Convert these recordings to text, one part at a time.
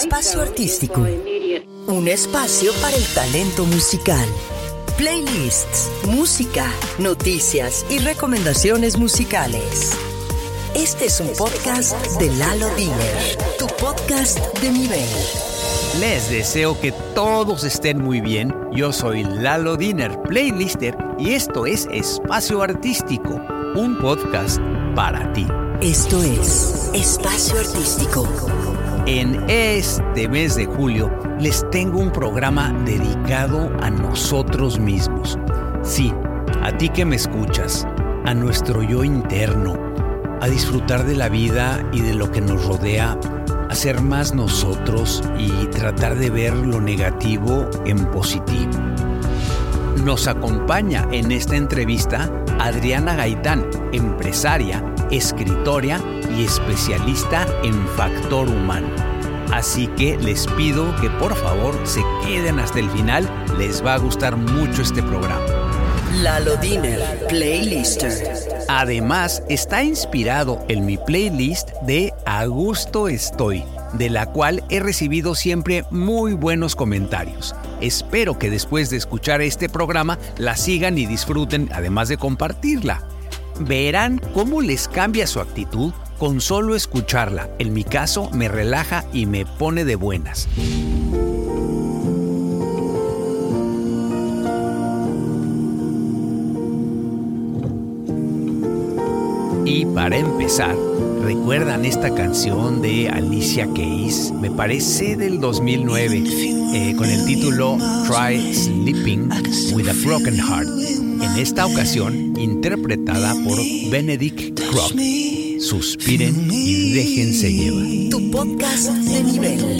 Espacio Artístico. Un espacio para el talento musical. Playlists, música, noticias y recomendaciones musicales. Este es un podcast de Lalo Diner, tu podcast de nivel. Les deseo que todos estén muy bien. Yo soy Lalo Diner, playlister, y esto es Espacio Artístico, un podcast para ti. Esto es Espacio Artístico. En este mes de julio les tengo un programa dedicado a nosotros mismos. Sí, a ti que me escuchas, a nuestro yo interno, a disfrutar de la vida y de lo que nos rodea a ser más nosotros y tratar de ver lo negativo en positivo. Nos acompaña en esta entrevista Adriana Gaitán, empresaria, escritora y especialista en factor humano. Así que les pido que por favor se queden hasta el final, les va a gustar mucho este programa. Lalo Diner, Playlister. Además, está inspirado en mi playlist de A Gusto Estoy, de la cual he recibido siempre muy buenos comentarios. Espero que después de escuchar este programa la sigan y disfruten, además de compartirla. Verán cómo les cambia su actitud con solo escucharla. En mi caso, me relaja y me pone de buenas. Y para empezar, ¿recuerdan esta canción de Alicia Keys? Me parece del 2009, eh, con el título Try Sleeping with a Broken Heart. En esta ocasión, interpretada por Benedict Crock. Suspiren y déjense llevar. Tu podcast de nivel.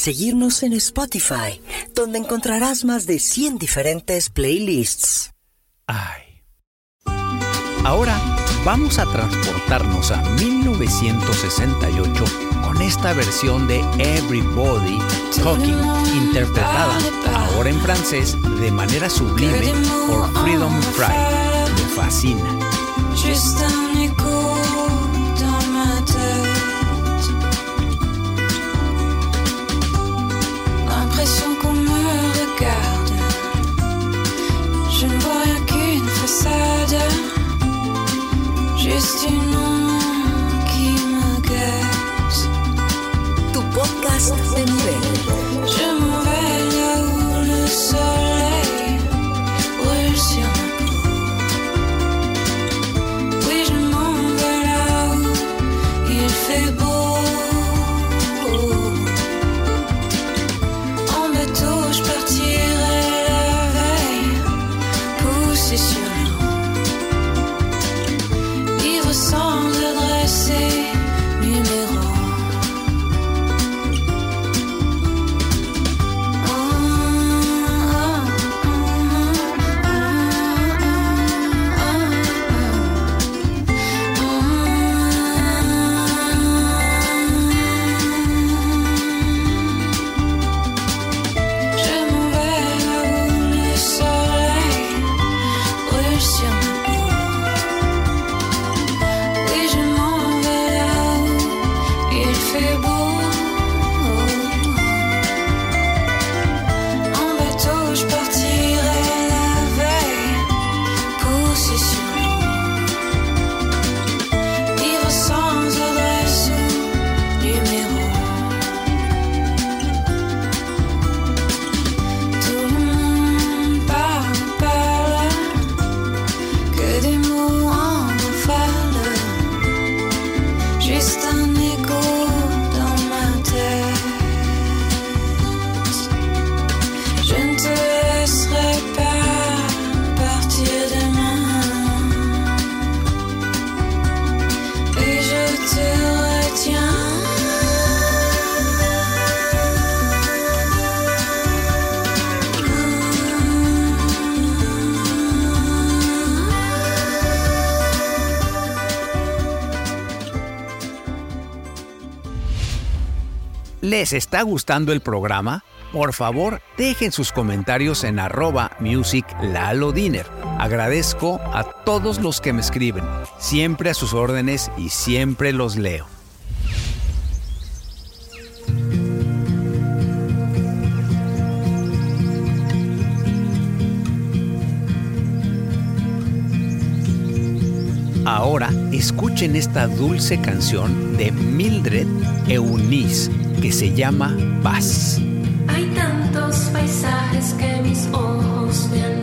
Seguirnos en Spotify, donde encontrarás más de 100 diferentes playlists. Ay. Ahora vamos a transportarnos a 1968 con esta versión de Everybody Talking, interpretada ahora en francés de manera sublime por Freedom Fry. Me fascina. ¿Les está gustando el programa? Por favor, dejen sus comentarios en arroba music Agradezco a todos los que me escriben, siempre a sus órdenes y siempre los leo. Ahora escuchen esta dulce canción de Mildred Eunice que se llama Paz. Hay tantos paisajes que mis ojos me La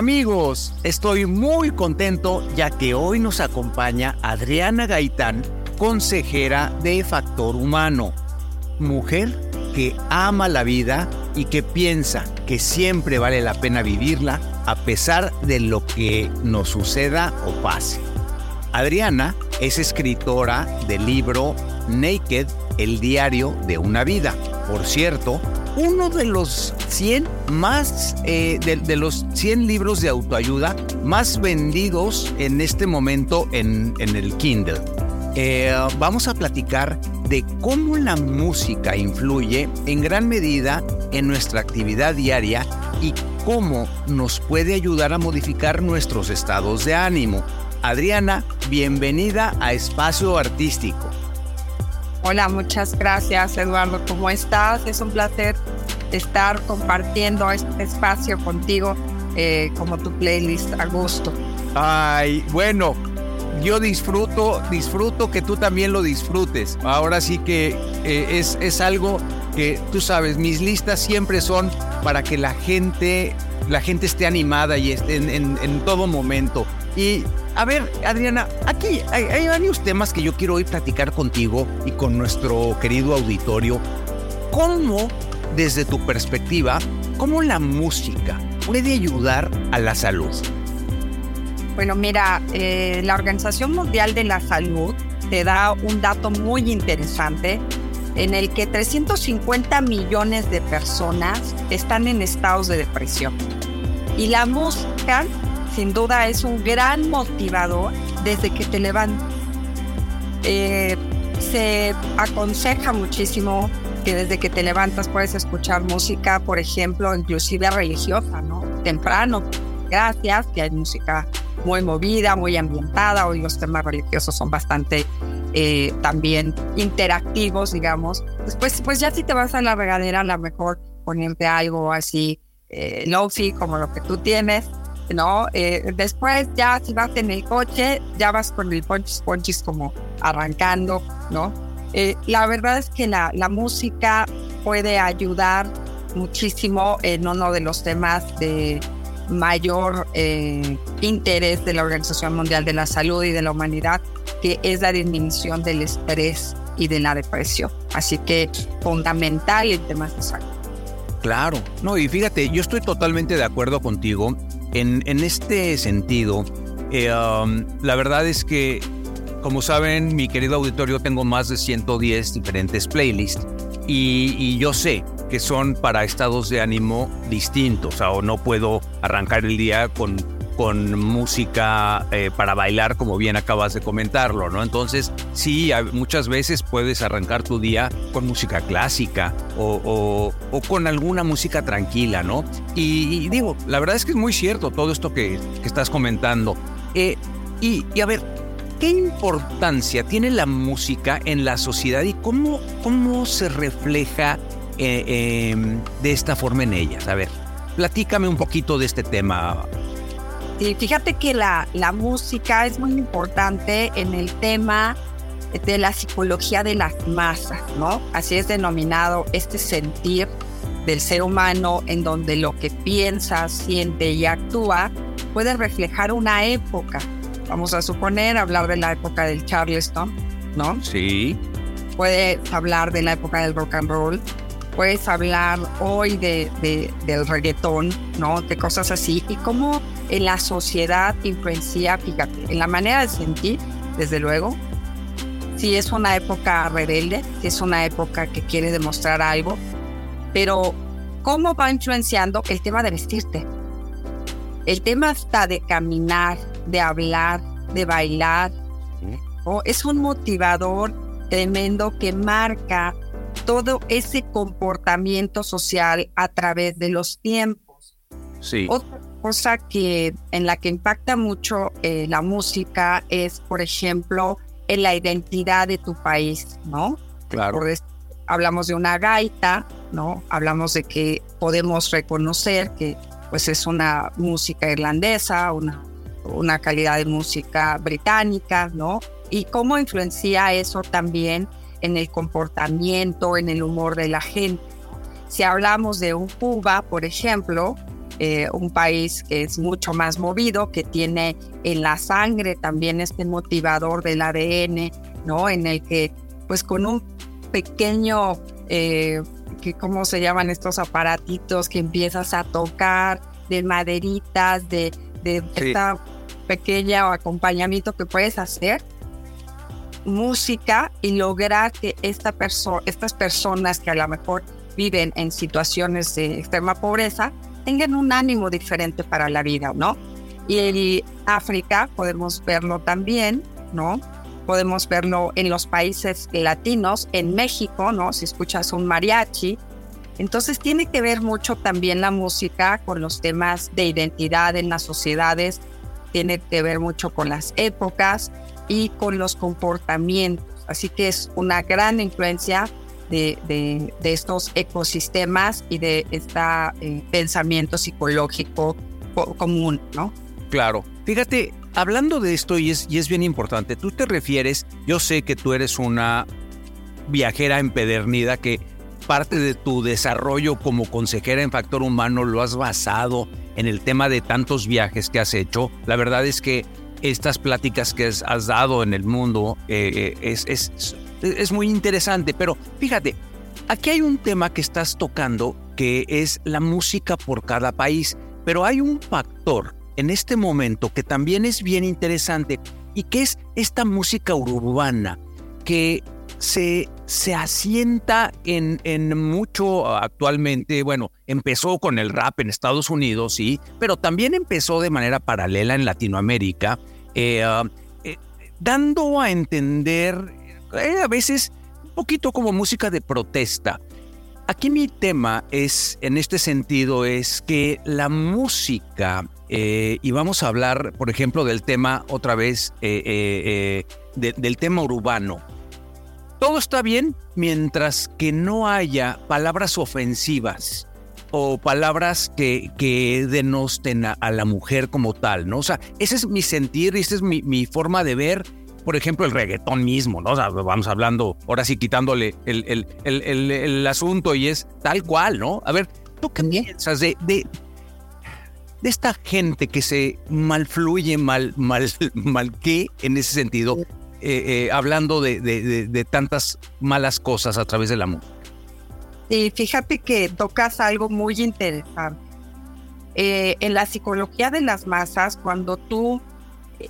Amigos, estoy muy contento ya que hoy nos acompaña Adriana Gaitán, consejera de Factor Humano, mujer que ama la vida y que piensa que siempre vale la pena vivirla a pesar de lo que nos suceda o pase. Adriana es escritora del libro Naked, el diario de una vida. Por cierto, uno de los 100 más, eh, de, los 100 libros de autoayuda más vendidos en este momento en, el Kindle. Eh, vamos a platicar de cómo la música influye en gran medida en nuestra actividad diaria y cómo nos puede ayudar a modificar nuestros estados de ánimo. Adriana, bienvenida a Espacio Artístico. Hola, muchas gracias Eduardo. ¿Cómo estás? Es un placer estar compartiendo este espacio contigo eh, como tu playlist a gusto. Ay, bueno, yo disfruto, disfruto que tú también lo disfrutes. Ahora sí que eh, es, es algo que tú sabes, mis listas siempre son para que la gente, la gente esté animada y esté en, en todo momento. Y a ver, Adriana, aquí hay, varios temas que yo quiero hoy platicar contigo y con nuestro querido auditorio. ¿Cómo, desde tu perspectiva, cómo la música puede ayudar a la salud? Bueno, mira, eh, la Organización Mundial de la Salud te da un dato muy interesante en el que 350 millones de personas están en estados de depresión. Y la música sin duda es un gran motivador desde que te levantas. Eh, se aconseja muchísimo que desde que te levantas puedes escuchar música, por ejemplo, inclusive religiosa, ¿no? Temprano, gracias, que hay música muy movida, muy ambientada, hoy los temas religiosos son bastante eh, también interactivos, digamos. Después, pues ya si te vas a la regadera, a lo mejor ponerte algo así, eh, como lo que tú tienes, ¿no? Eh, después ya si vas en el coche, ya vas con el ponchis ponchis como arrancando, ¿no? Eh, la verdad es que la, la música puede ayudar muchísimo en uno de los temas de mayor eh, interés de la Organización Mundial de la Salud y de la Humanidad, que es la disminución del estrés y de la depresión. Así que fundamental en temas de salud. Claro, no, y fíjate, yo estoy totalmente de acuerdo contigo en, este sentido, eh, um, la verdad es que, como saben, mi querido auditorio, tengo más de 110 diferentes playlists y, y yo sé que son para estados de ánimo distintos, o no puedo arrancar el día con con música eh, para bailar, como bien acabas de comentarlo, ¿no? Entonces, sí, muchas veces puedes arrancar tu día con música clásica o, con alguna música tranquila, ¿no? Y, digo, la verdad es que es muy cierto todo esto que, estás comentando. Eh, y, a ver, ¿qué importancia tiene la música en la sociedad y cómo, cómo se refleja eh, em, de esta forma en ellas? A ver, platícame un poquito de este tema, y fíjate que la, la música es muy importante en el tema de la psicología de las masas, ¿no? Así es denominado este sentir del ser humano en donde lo que piensa, siente y actúa puede reflejar una época. Vamos a suponer hablar de la época del Charleston, ¿no? Sí. Puede hablar de la época del rock and roll, puedes hablar hoy de, de, del reggaetón, ¿no? De cosas así. Y cómo en la sociedad influencia, fíjate, en la manera de sentir, desde luego. Si es una época rebelde, si es una época que quiere demostrar algo, pero cómo va influenciando el tema de vestirte. El tema está de caminar, de hablar, de bailar. ¿no? Es un motivador tremendo que marca todo ese comportamiento social a través de los tiempos. Sí. Otra cosa que en la que impacta mucho eh, la música es, por ejemplo, en la identidad de tu país, ¿no? Claro. hablamos de una gaita, ¿no? Hablamos de que podemos reconocer que pues es una música irlandesa, una, una calidad de música británica, ¿no? Y cómo influencia eso también en el comportamiento, en el humor de la gente. Si hablamos de un Cuba, por ejemplo, eh, un país que es mucho más movido, que tiene en la sangre también este motivador del ADN, ¿no? En el que, pues con un pequeño, eh, que, ¿cómo se llaman estos aparatitos que empiezas a tocar, de maderitas, de, de esta pequeña acompañamiento que puedes hacer? música y lograr que esta estas personas que a lo mejor viven en situaciones de extrema pobreza tengan un ánimo diferente para la vida, ¿no? Y en África podemos verlo también, ¿no? Podemos verlo en los países latinos, en México, ¿no? Si escuchas un mariachi. Entonces tiene que ver mucho también la música con los temas de identidad en las sociedades, tiene que ver mucho con las épocas y con los comportamientos. Así que es una gran influencia de, de, estos ecosistemas y de este pensamiento psicológico común, ¿no? Claro. Fíjate, hablando de esto, y es, y es bien importante, tú te refieres, yo sé que tú eres una viajera empedernida que parte de tu desarrollo como consejera en factor humano lo has basado en el tema de tantos viajes que has hecho. La verdad es que estas pláticas que has dado en el mundo eh, es, es, es muy interesante, pero fíjate, aquí hay un tema que estás tocando que es la música por cada país, pero hay un factor en este momento que también es bien interesante y que es esta música urbana que se, se asienta en, en mucho actualmente, bueno, empezó con el rap en Estados Unidos, sí, pero también empezó de manera paralela en Latinoamérica, eh, ah, eh, dando a entender eh, a veces un poquito como música de protesta. Aquí mi tema es, en este sentido, es que la música, y vamos a hablar, por ejemplo, del tema otra vez, del tema urbano. Todo está bien mientras que no haya palabras ofensivas o palabras que, que denosten a, la mujer como tal, ¿no? O sea, ese es mi sentir y esa es mi, mi forma de ver por ejemplo, el reggaetón mismo, ¿no? O sea, vamos hablando, ahora sí quitándole el, el, el, el, asunto y es tal cual, ¿no? A ver, ¿tú qué piensas de, de, de esta gente que se malfluye, mal, mal, mal qué en ese sentido, eh, eh, hablando de, de, de, tantas malas cosas a través del amor? Sí, fíjate que tocas algo muy interesante. Eh, en la psicología de las masas, cuando tú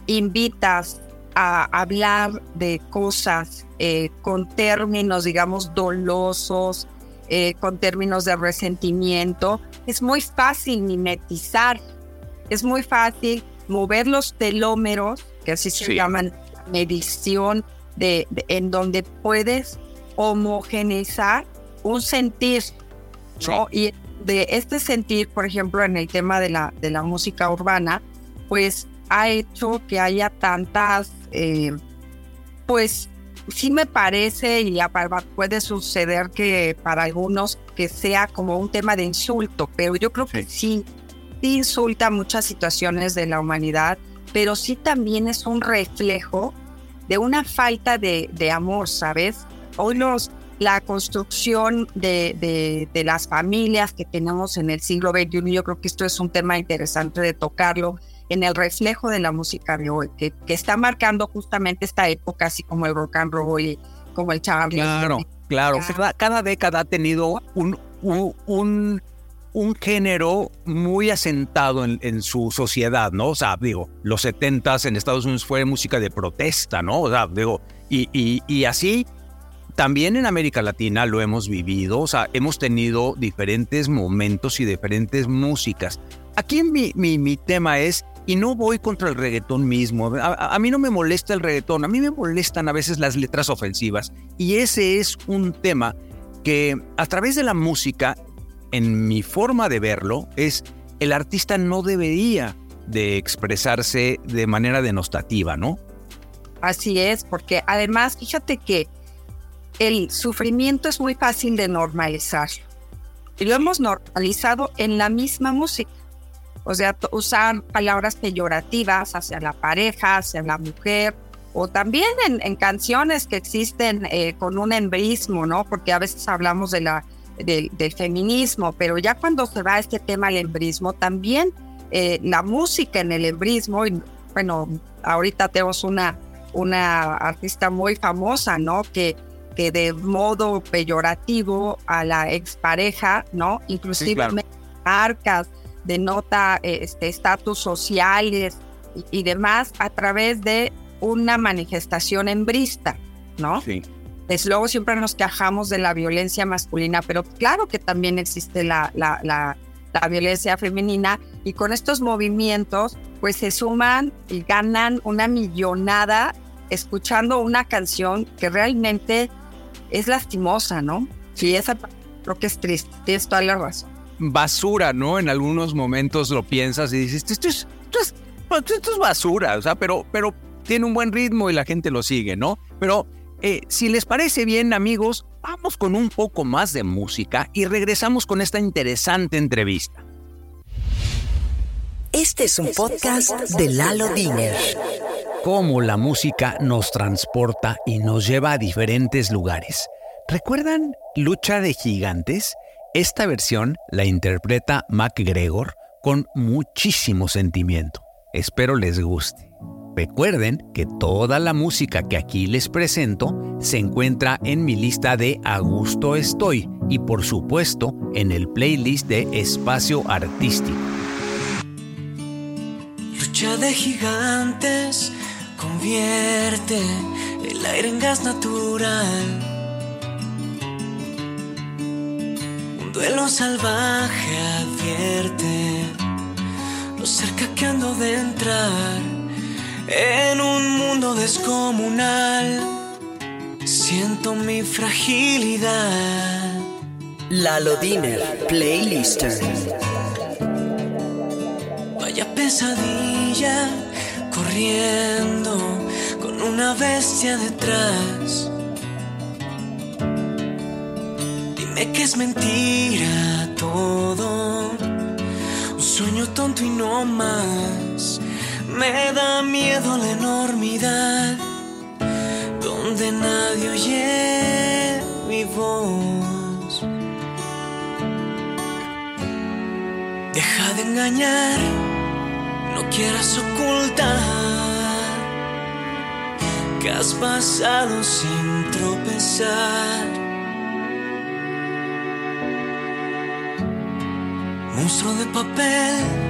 invitas a hablar de cosas con términos, digamos, dolosos, con términos de resentimiento, es muy fácil mimetizar, es muy fácil mover los telómeros, que así se llaman, medición, de, en donde puedes homogeneizar un sentir, Y de este sentir, por ejemplo, en el tema de la, de la música urbana, pues ha hecho que haya tantas, eh, pues sí me parece y puede suceder que para algunos que sea como un tema de insulto, pero yo creo que sí, sí insulta muchas situaciones de la humanidad, pero sí también es un reflejo de una falta de, de amor, ¿sabes? Hoy los, la construcción de, de, de, las familias que tenemos en el siglo XXI, yo creo que esto es un tema interesante de tocarlo, en el reflejo de la música de hoy, que, que está marcando justamente esta época, así como el rock and roll y como el charlie. Claro, claro. Cada, década ha tenido un, un, un, género muy asentado en, su sociedad, ¿no? O sea, digo, los 70 en Estados Unidos fue música de protesta, ¿no? O sea, digo, y, y, y así también en América Latina lo hemos vivido, o sea, hemos tenido diferentes momentos y diferentes músicas. Aquí mi, mi, mi tema es y no voy contra el reggaetón mismo. A, mí no me molesta el reggaetón, a mí me molestan a veces las letras ofensivas. Y ese es un tema que a través de la música, en mi forma de verlo, es el artista no debería de expresarse de manera denostativa, ¿no? Así es, porque además, fíjate que el sufrimiento es muy fácil de normalizar. Y lo hemos normalizado en la misma música. O sea, usar palabras peyorativas hacia la pareja, hacia la mujer, o también en, canciones que existen eh, con un embrismo, ¿no? Porque a veces hablamos de la del, feminismo, pero ya cuando se va este tema al embrismo, también eh, la música en el embrismo, y bueno, ahorita tenemos una, una artista muy famosa, ¿no? Que, que de modo peyorativo a la expareja, ¿no? Inclusive marcas, denota este estatus sociales y, demás a través de una manifestación embrista, ¿no? Sí. Luego siempre nos quejamos de la violencia masculina, pero claro que también existe la, la, la, la violencia femenina y con estos movimientos pues se suman y ganan una millonada escuchando una canción que realmente es lastimosa, ¿no? Sí, esa creo que es triste, tienes toda la razón. Basura, ¿no? En algunos momentos lo piensas y dices, esto es, esto es, esto es basura, o sea, pero, pero tiene un buen ritmo y la gente lo sigue, ¿no? Pero eh, si les parece bien, amigos, vamos con un poco más de música y regresamos con esta interesante entrevista. Este es un podcast de Lalo Diner. Cómo la música nos transporta y nos lleva a diferentes lugares. ¿Recuerdan Lucha de Gigantes? Esta versión la interpreta MacGregor con muchísimo sentimiento. Espero les guste. Recuerden que toda la música que aquí les presento se encuentra en mi lista de A Estoy y por supuesto en el playlist de Espacio Artístico. Lucha de gigantes convierte el aire en gas natural. Un duelo salvaje advierte lo cerca que ando de entrar en un mundo descomunal. Siento mi fragilidad. Lalo Diner, Playlister. Vaya pesadilla, corriendo con una bestia detrás. Dime que es mentira todo, un sueño tonto y no más me da miedo la enormidad donde nadie oye mi voz. Deja de engañar, no quieras ocultar que has pasado sin tropezar. Monstruo de papel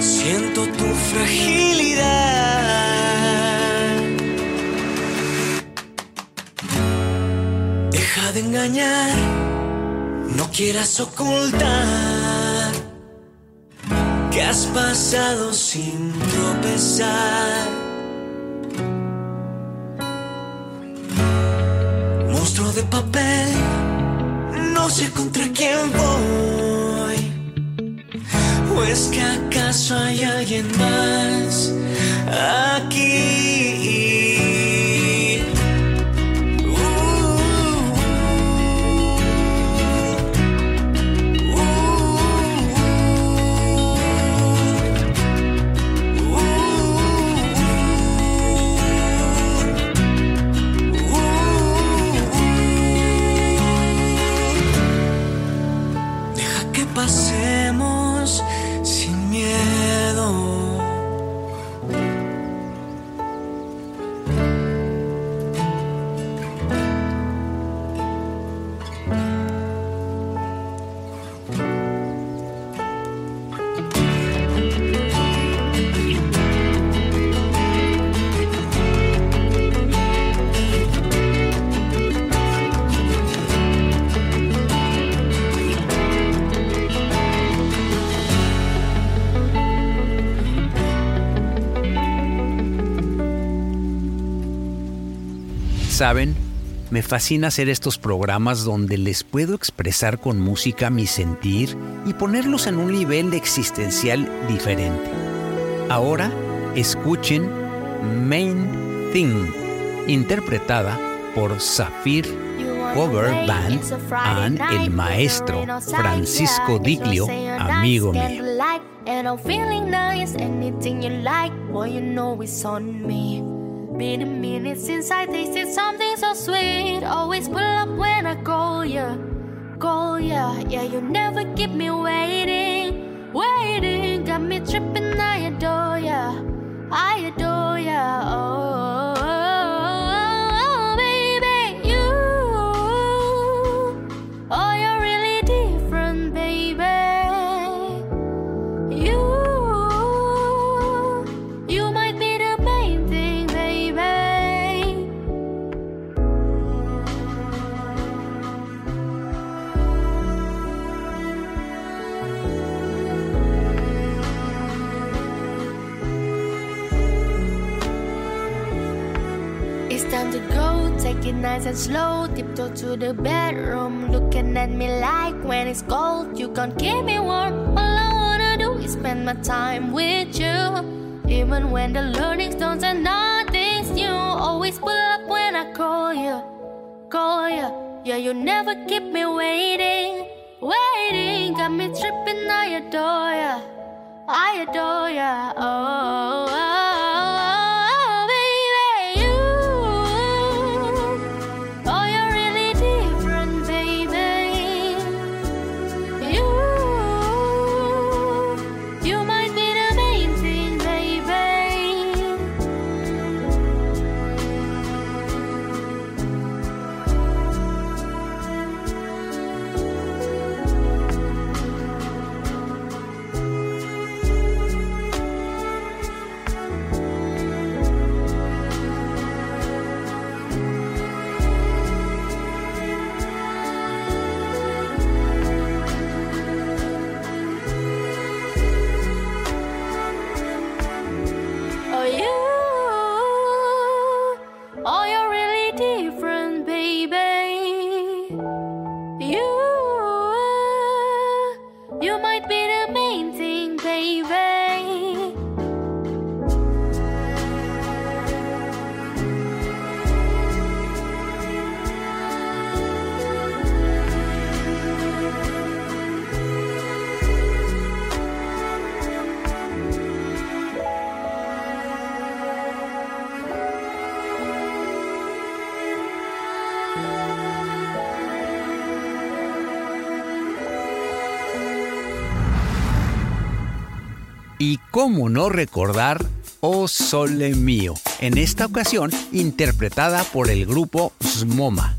Siento tu fragilidad. Deja de engañar, no quieras ocultar que has pasado sin tropezar. Monstruo de papel no sé contra quién voy. ¿O es que acaso hay alguien más aquí? Saben, Me fascina hacer estos programas donde les puedo expresar con música mi sentir y ponerlos en un nivel existencial diferente. Ahora, escuchen Main Thing, interpretada por Zafir Cover Band and el maestro Francisco Diglio, amigo mío. Been a minute since I tasted something so sweet. Always pull up when I call you, call ya. Yeah, you never keep me waiting, waiting. Got me tripping, I adore ya, I adore ya. Oh. Nice and slow, tiptoe to the bedroom. Looking at me like when it's cold, you can't keep me warm. All I wanna do is spend my time with you. Even when the learning stones and nothing's new, always pull up when I call you, call you. Yeah, you never keep me waiting, waiting. Got me tripping, I adore ya, I adore ya. oh. oh, oh. Cómo no recordar Oh Sole Mío, en esta ocasión interpretada por el grupo Smoma.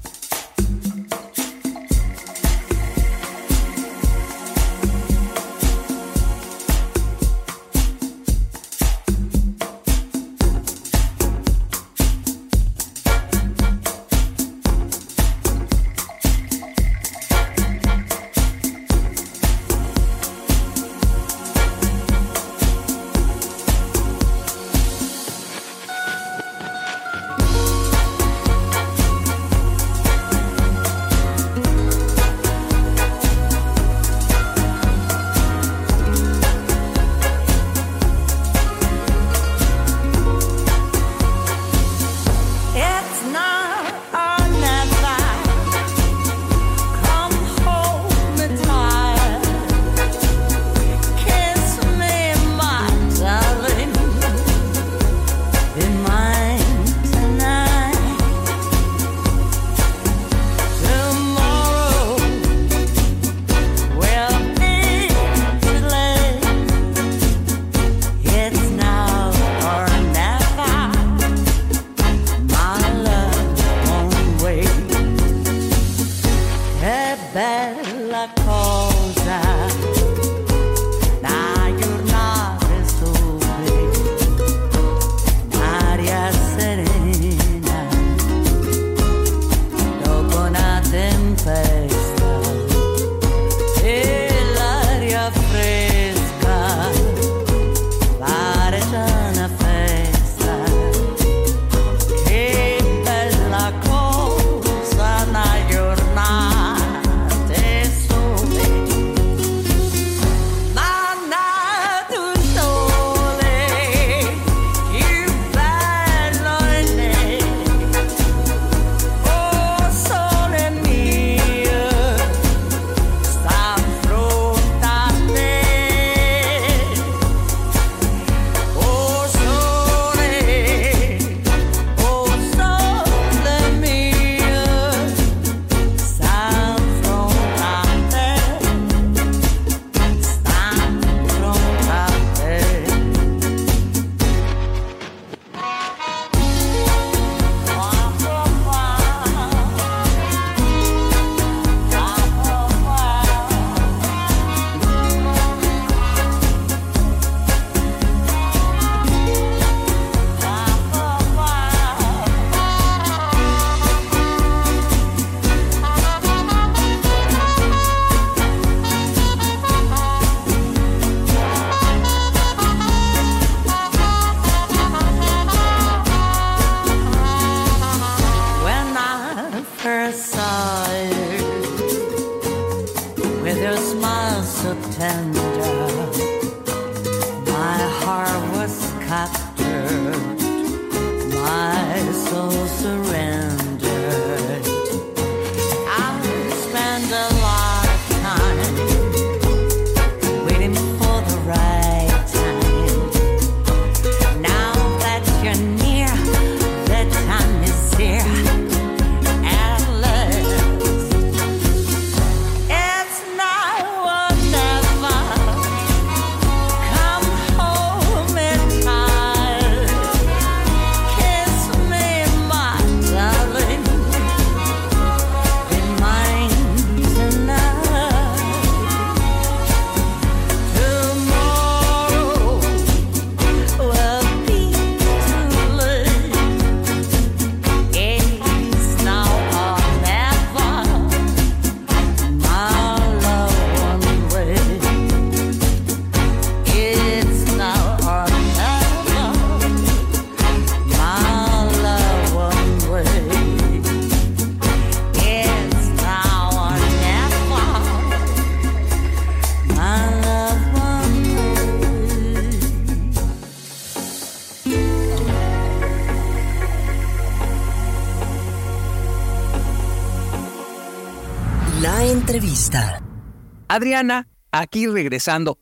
Adriana, aquí regresando.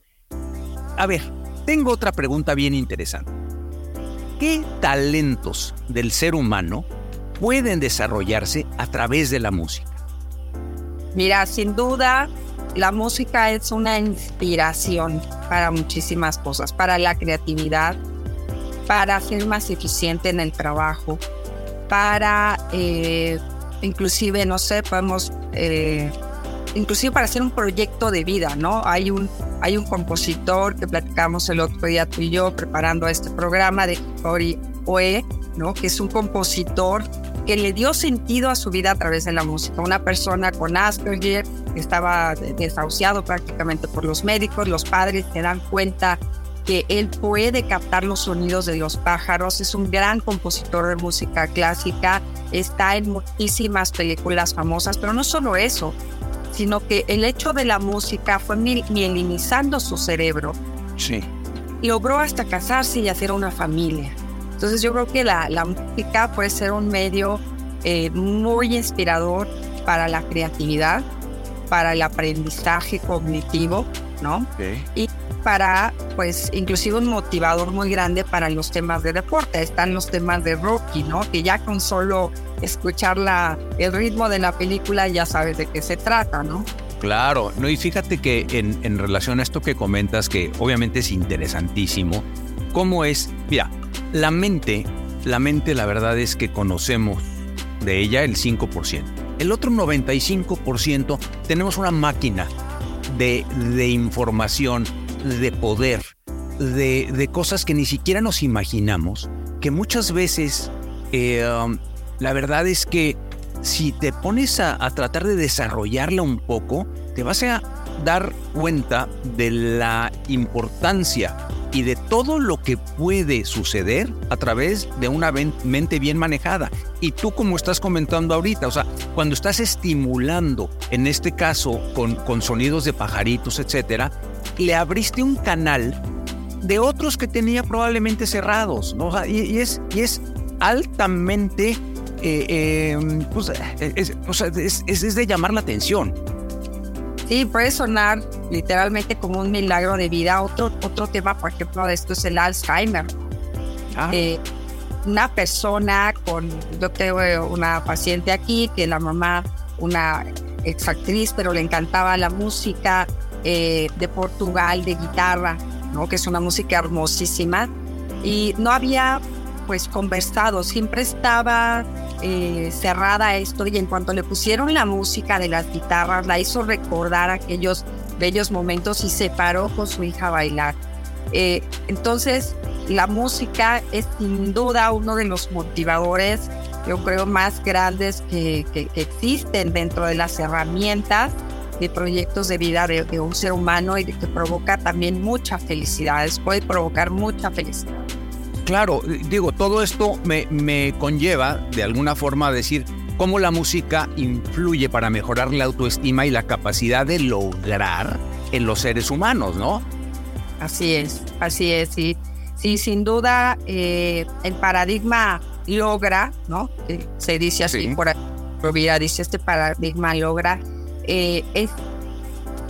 A ver, tengo otra pregunta bien interesante. ¿Qué talentos del ser humano pueden desarrollarse a través de la música? Mira, sin duda, la música es una inspiración para muchísimas cosas, para la creatividad, para ser más eficiente en el trabajo, para, eh, inclusive, no sé, podemos eh, inclusive para hacer un proyecto de vida, ¿no? Hay un, hay un compositor que platicamos el otro día tú y yo preparando este programa de Tori Oe, ¿no? Que es un compositor que le dio sentido a su vida a través de la música. Una persona con Asperger que estaba desahuciado prácticamente por los médicos, los padres se dan cuenta que él puede captar los sonidos de los pájaros, es un gran compositor de música clásica, está en muchísimas películas famosas, pero no solo eso, sino que el hecho de la música fue mielinizando su cerebro. Sí. Logró hasta casarse y hacer una familia. Entonces yo creo que la, la música puede ser un medio eh, muy inspirador para la creatividad, para el aprendizaje cognitivo, ¿no? Y para, pues, inclusive un motivador muy grande para los temas de deporte. Están los temas de Rocky, ¿no? Que ya con solo escuchar la, el ritmo de la película ya sabes de qué se trata, ¿no? Claro, no, y fíjate que en, en relación a esto que comentas, que obviamente es interesantísimo, cómo es, mira, la mente, la mente la verdad es que conocemos de ella el 5%. El otro 95% tenemos una máquina de, de información, de poder, de, de, cosas que ni siquiera nos imaginamos, que muchas veces eh, um, la verdad es que si te pones a, a, tratar de desarrollarla un poco, te vas a dar cuenta de la importancia y de todo lo que puede suceder a través de una mente bien manejada. Y tú como estás comentando ahorita, o sea, cuando estás estimulando, en este caso con, con sonidos de pajaritos, etcétera, le abriste un canal de otros que tenía probablemente cerrados, ¿no? Y, y, es, y es altamente, eh, eh, pues, es, o sea, es, es de llamar la atención. Sí, puede sonar literalmente como un milagro de vida. Otro, otro tema, por ejemplo, de esto es el Alzheimer. Ah. Eh, una persona con, yo tengo una paciente aquí que la mamá, una exactriz, pero le encantaba la música eh, de Portugal, de guitarra, ¿no? que es una música hermosísima. Y no había pues conversado, siempre estaba eh, cerrada esto y en cuanto le pusieron la música de las guitarras, la hizo recordar aquellos bellos momentos y se paró con su hija a bailar. Eh, entonces, la música es sin duda uno de los motivadores, yo creo, más grandes que, que, existen dentro de las herramientas de proyectos de vida de, de un ser humano y que provoca también mucha felicidad, puede provocar mucha felicidad. Claro, digo, todo esto me, me, conlleva de alguna forma a decir, cómo la música influye para mejorar la autoestima y la capacidad de lograr en los seres humanos, ¿no? Así es, así es, sí. Sí, sin duda eh, el paradigma logra, ¿no? Eh, se dice así por Rovira dice este paradigma logra, eh, es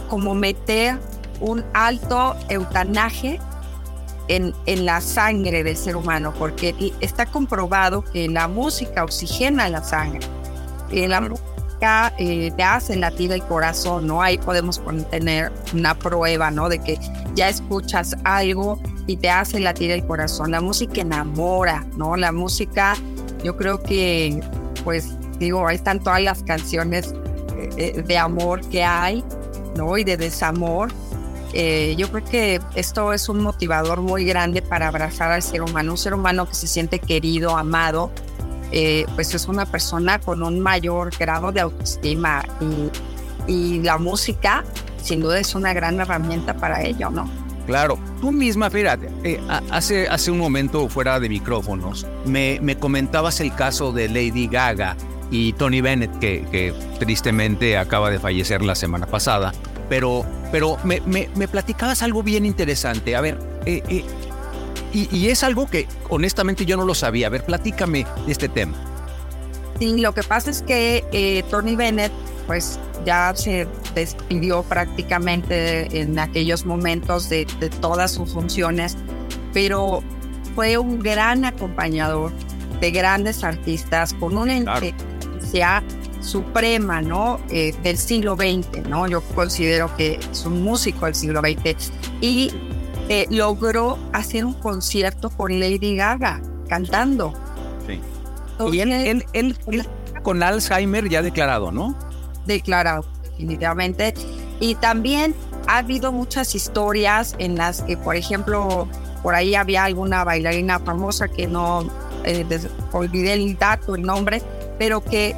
como meter un alto eutanaje en, en, la sangre del ser humano, porque está comprobado que la música oxigena la sangre. Y la música eh, te hace latir el corazón, ¿no? Ahí podemos tener una prueba, ¿no? De que ya escuchas algo y te hace latir el corazón. La música enamora, ¿no? La música, yo creo que, pues, digo, ahí están todas las canciones eh, eh, de amor que hay, ¿no? Y de desamor eh, yo creo que esto es un motivador muy grande para abrazar al ser humano, un ser humano que se siente querido, amado, eh, pues es una persona con un mayor grado de autoestima y, la música sin duda es una gran herramienta para ello, ¿no? Claro, tú misma, fíjate, eh, hace, hace un momento fuera de micrófonos me, me comentabas el caso de Lady Gaga y Tony Bennett, que, que tristemente acaba de fallecer la semana pasada pero, pero me, me, platicabas algo bien interesante. A ver, eh, eh, y, es algo que honestamente yo no lo sabía. A ver, platícame de este tema. Sí, lo que pasa es que eh, Tony Bennett, pues ya se despidió prácticamente en aquellos momentos de, de todas sus funciones, pero fue un gran acompañador de grandes artistas con una claro suprema, ¿no? Eh, del siglo XX, ¿no? Yo considero que es un músico del siglo XX y eh, logró hacer un concierto con Lady Gaga cantando. Sí. y él, él, con Alzheimer ya declarado, ¿no? Declarado, definitivamente. Y también ha habido muchas historias en las que, por ejemplo, por ahí había alguna bailarina famosa que no eh, olvidé el dato, el nombre, pero que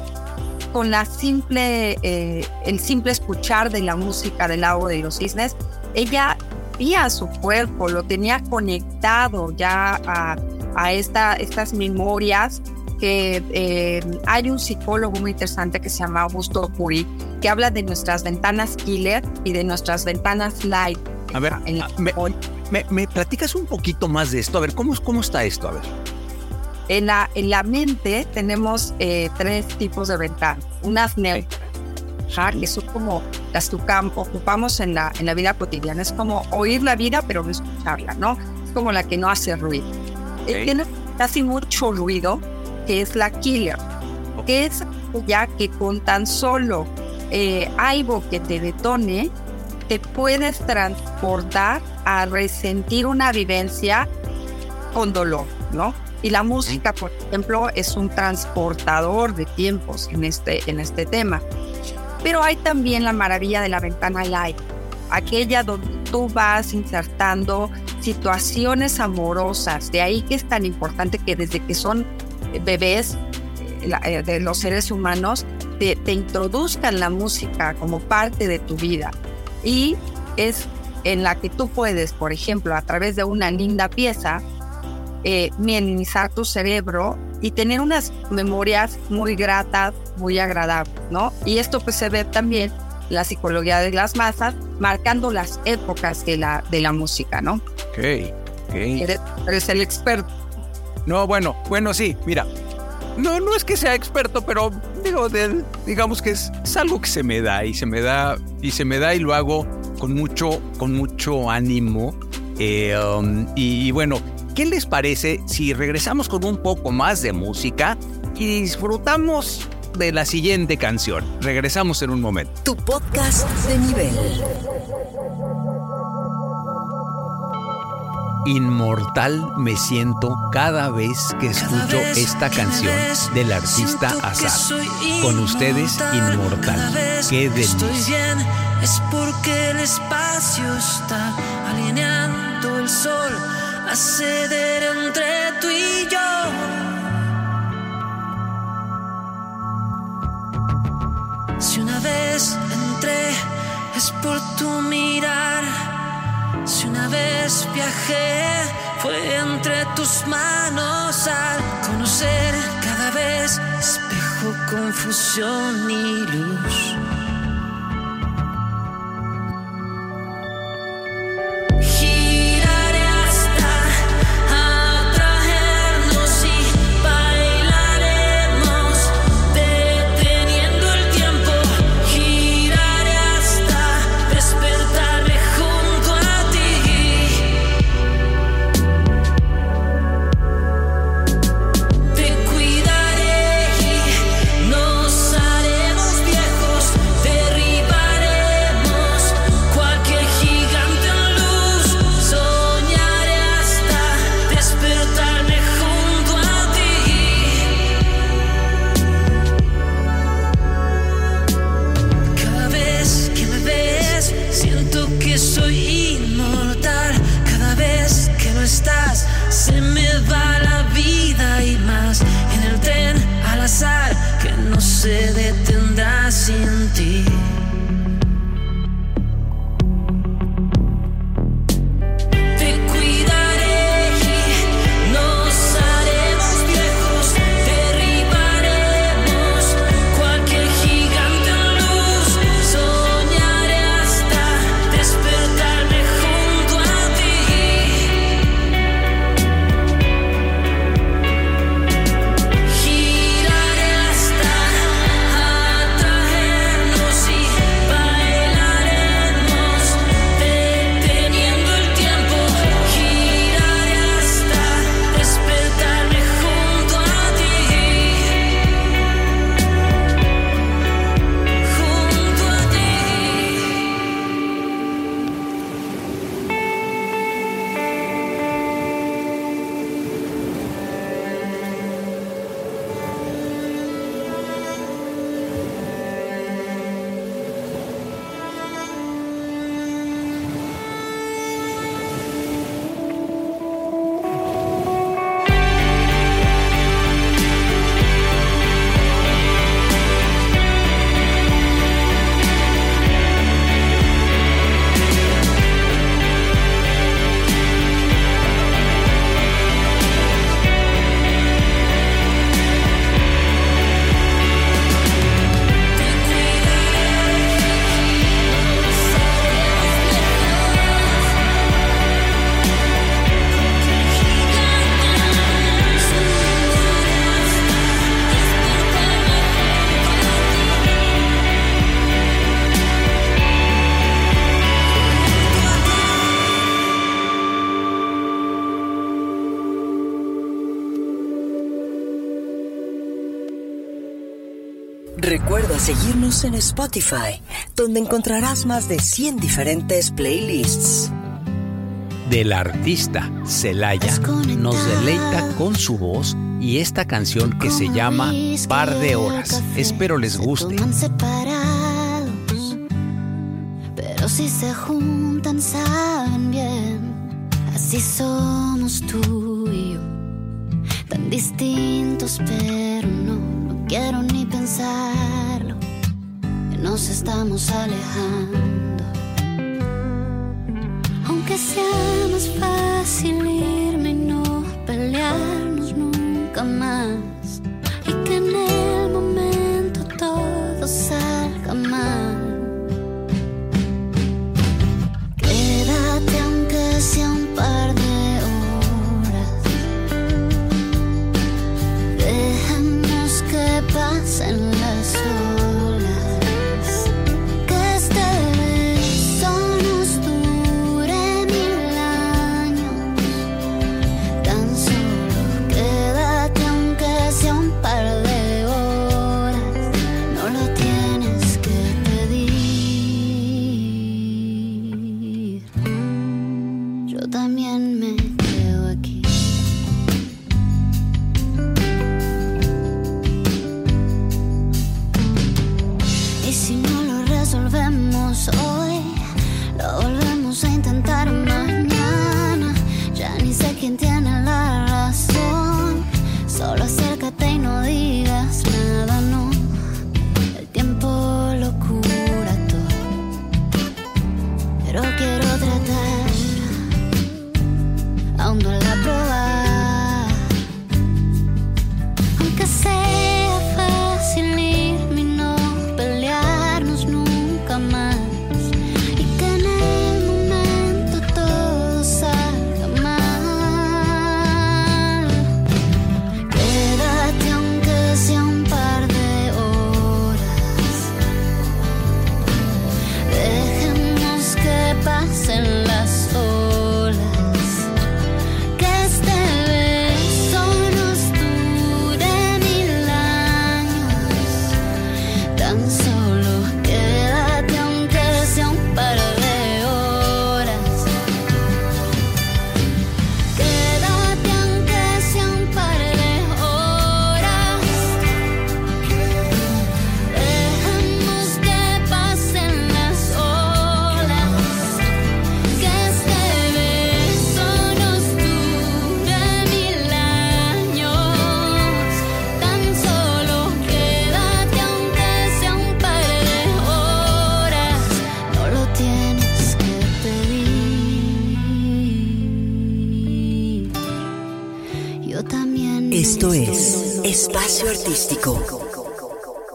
con la simple, eh, el simple escuchar de la música del lago de los cisnes, ella vía su cuerpo, lo tenía conectado ya a, a esta, estas memorias que eh, hay un psicólogo muy interesante que se llama Augusto Puri, que habla de nuestras ventanas killer y de nuestras ventanas light. A ver, ah, me, me, platicas un poquito más de esto. A ver, ¿cómo, cómo está esto? A ver. En la, en la mente tenemos eh, tres tipos de ventanas. Unas neutras, que son como las que ocupamos en la, en la vida cotidiana. Es como oír la vida, pero no escucharla, ¿no? Es como la que no hace ruido. Eh, tiene casi mucho ruido, que es la killer, que es ya que con tan solo eh, algo que te detone, te puedes transportar a resentir una vivencia con dolor, ¿no? Y la música, por ejemplo, es un transportador de tiempos en este, en este tema. Pero hay también la maravilla de la ventana light, aquella donde tú vas insertando situaciones amorosas. De ahí que es tan importante que desde que son bebés eh, eh, de los seres humanos, te, te introduzcan la música como parte de tu vida. Y es en la que tú puedes, por ejemplo, a través de una linda pieza, eh, minimizar tu cerebro y tener unas memorias muy gratas, muy agradables, ¿no? Y esto pues se ve también la psicología de las masas, marcando las épocas de la, de la música, ¿no? Ok, ok. Eres, el experto. No, bueno, bueno, sí, mira. No, no es que sea experto, pero digo, digamos que es, algo que se me da y se me da y se me da y lo hago con mucho, con mucho ánimo. Eh, um, y, bueno, ¿Qué les parece si regresamos con un poco más de música y disfrutamos de la siguiente canción? Regresamos en un momento. Tu podcast de nivel. Inmortal me siento cada vez que escucho esta canción del artista Azar. Con ustedes, Inmortal. Qué delicia. Es porque el espacio está alineando el sol a ceder entre tú y yo. Si una vez entré es por tu mirar, si una vez viajé fue entre tus manos al conocer cada vez espejo, confusión y luz. En Spotify, donde encontrarás más de 100 diferentes playlists. Del artista Celaya nos deleita con su voz y esta canción que se llama Par de Horas. Espero les guste. Pero si se juntan saben bien, así somos tú y yo. Tan distintos, pero no, no quiero ni pensar nos estamos alejando. Aunque sea más fácil in dinner.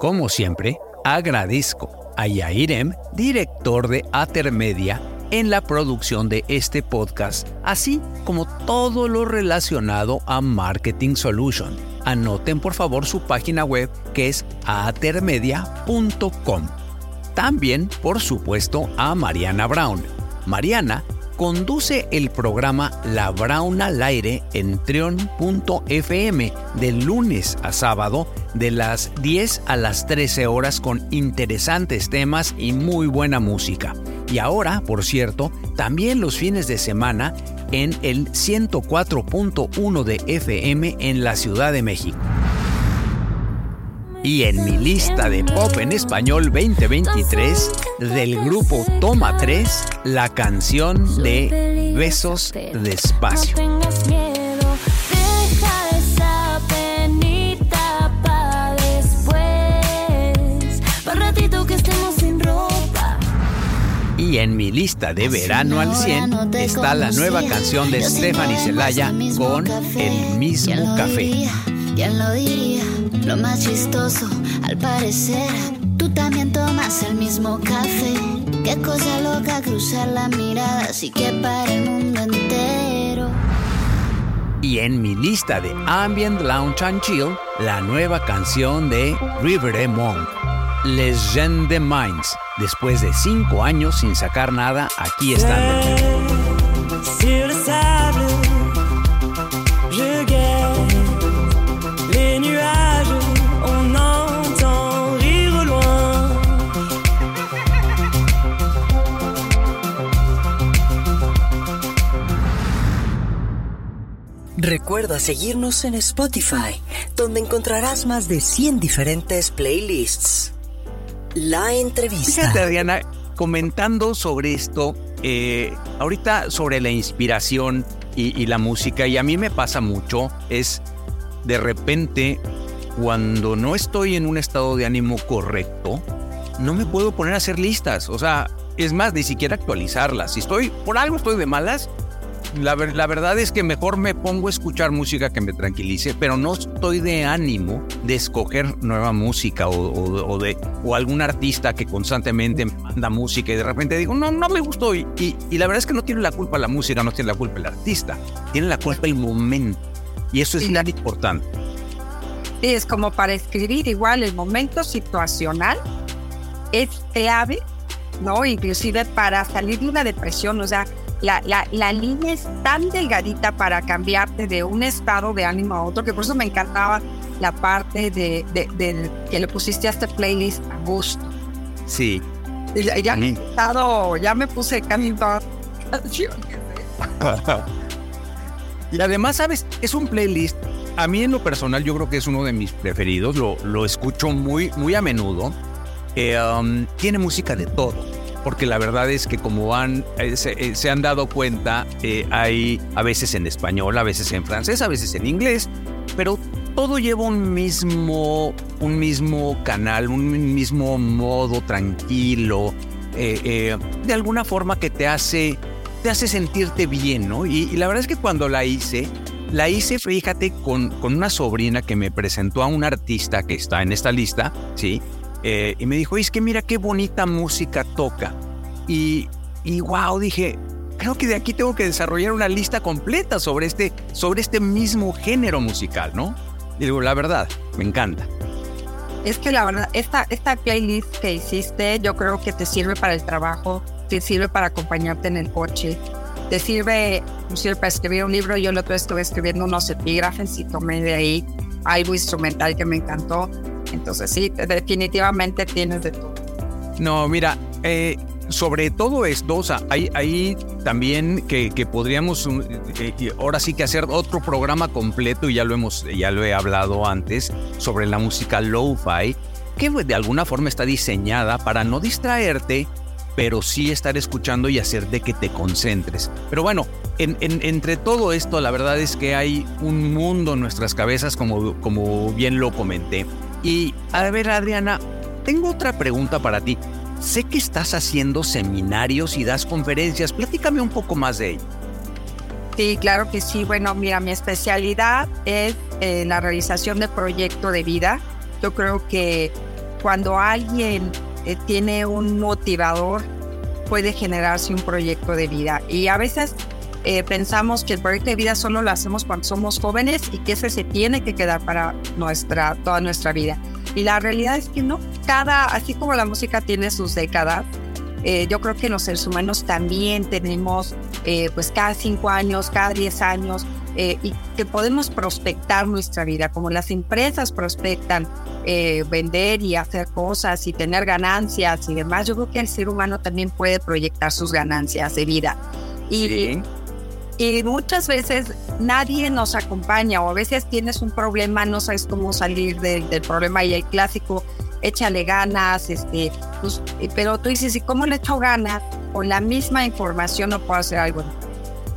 Como siempre, agradezco a Yairem, director de Atermedia, en la producción de este podcast, así como todo lo relacionado a Marketing Solution. Anoten por favor su página web que es atermedia.com. También, por supuesto, a Mariana Brown. Mariana conduce el programa La Brown al aire en trion.fm de lunes a sábado de las 10 a las 13 horas con interesantes temas y muy buena música. Y ahora, por cierto, también los fines de semana en el 104.1 de FM en la Ciudad de México. Y en mi lista de pop en español 2023 del grupo Toma 3, la canción de Besos Despacio. Y en mi lista de verano al 100 está la nueva canción de Stephanie Celaya con El mismo café. ¿Quién lo diría? Lo más chistoso, al parecer, tú también tomas el mismo café. Qué cosa loca cruzar la mirada, así que para el mundo entero. Y en mi lista de Ambient Lounge and Chill, la nueva canción de River Monk, Legende Minds. Después de cinco años sin sacar nada, aquí están. Recuerda seguirnos en Spotify, donde encontrarás más de 100 diferentes playlists. La entrevista. Fíjate, Adriana, comentando sobre esto, eh, ahorita sobre la inspiración y, y la música, y a mí me pasa mucho, es de repente cuando no estoy en un estado de ánimo correcto, no me puedo poner a hacer listas. O sea, es más, ni siquiera actualizarlas. Si estoy, por algo estoy de malas, la, ver- la verdad es que mejor me pongo a escuchar música que me tranquilice, pero no estoy de ánimo de escoger nueva música o, o- o de, o algún artista que constantemente me manda música y de repente digo, no, no me gustó. Y, y- y la verdad es que no tiene la culpa la música, no tiene la culpa el artista, tiene la culpa el momento. Y eso es Sí. tan importante. Sí, es como para escribir igual el momento situacional es clave, ¿no? Inclusive para salir de una depresión, o sea, la, la, la línea es tan delgadita para cambiarte de un estado de ánimo a otro, que por eso me encantaba la parte de, que le pusiste a este playlist a gusto. Sí. Y ya, ya, Mm. estado- ya me puse canciones. Y además, ¿sabes? Es un playlist. A mí en lo personal yo creo que es uno de mis preferidos. Lo, lo escucho muy, muy a menudo. Eh, um, tiene música de todo. Porque la verdad es que como han, eh, se, eh, se han dado cuenta, eh, hay a veces en español, a veces en francés, a veces en inglés. Pero todo lleva un mismo, un mismo canal, un mismo modo tranquilo. de alguna forma que te hace te hace sentirte bien, ¿no? Y, y la verdad es que cuando la hice, la hice, fíjate, con, con una sobrina que me presentó a un artista que está en esta lista, ¿sí? Eh, y me dijo, es que mira qué bonita música toca. Y, y wow, dije, creo que de aquí tengo que desarrollar una lista completa sobre este, sobre este mismo género musical, ¿no? Y digo, la verdad, me encanta. Es que la verdad, esta, esta playlist que hiciste, yo creo que te sirve para el trabajo, te sirve para acompañarte en el coche, te sirve, inclusive para escribir un libro. Yo el otro día estuve escribiendo unos epígrafes y tomé de ahí algo instrumental que me encantó. Entonces, sí, definitivamente tienes de todo. No, mira, eh, sobre todo esto, o sea, hay, hay también que, que podríamos eh, eh, ahora sí que hacer otro programa completo, y ya lo hemos, ya lo he hablado antes, sobre la música lo-fi, que de alguna forma está diseñada para no distraerte, pero sí estar escuchando y hacer de que te concentres. Pero bueno, en- en- entre todo esto, la verdad es que hay un mundo en nuestras cabezas, como, como bien lo comenté. Y a ver, Adriana, tengo otra pregunta para ti. Sé que estás haciendo seminarios y das conferencias. Platícame un poco más de ello. Sí, claro que sí. Bueno, mira, mi especialidad es eh, la realización de proyecto de vida. Yo creo que cuando alguien eh, tiene un motivador, puede generarse un proyecto de vida. Y a veces eh, pensamos que el proyecto de vida solo lo hacemos cuando somos jóvenes y que ese se tiene que quedar para nuestra, toda nuestra vida. Y la realidad es que no, cada, así como la música tiene sus décadas, eh, yo creo que los seres humanos también tenemos eh, pues cada cinco años, cada diez años, eh, y que podemos prospectar nuestra vida, como las empresas prospectan vender y hacer cosas y tener ganancias y demás. Yo creo que el ser humano también puede proyectar sus ganancias de vida. Y, y muchas veces nadie nos acompaña o a veces tienes un problema, no sabes cómo salir del, del problema y el clásico échale ganas, este, pues, eh, pero tú dices, ¿y cómo le echo ganas? Con la misma información no puedo hacer algo.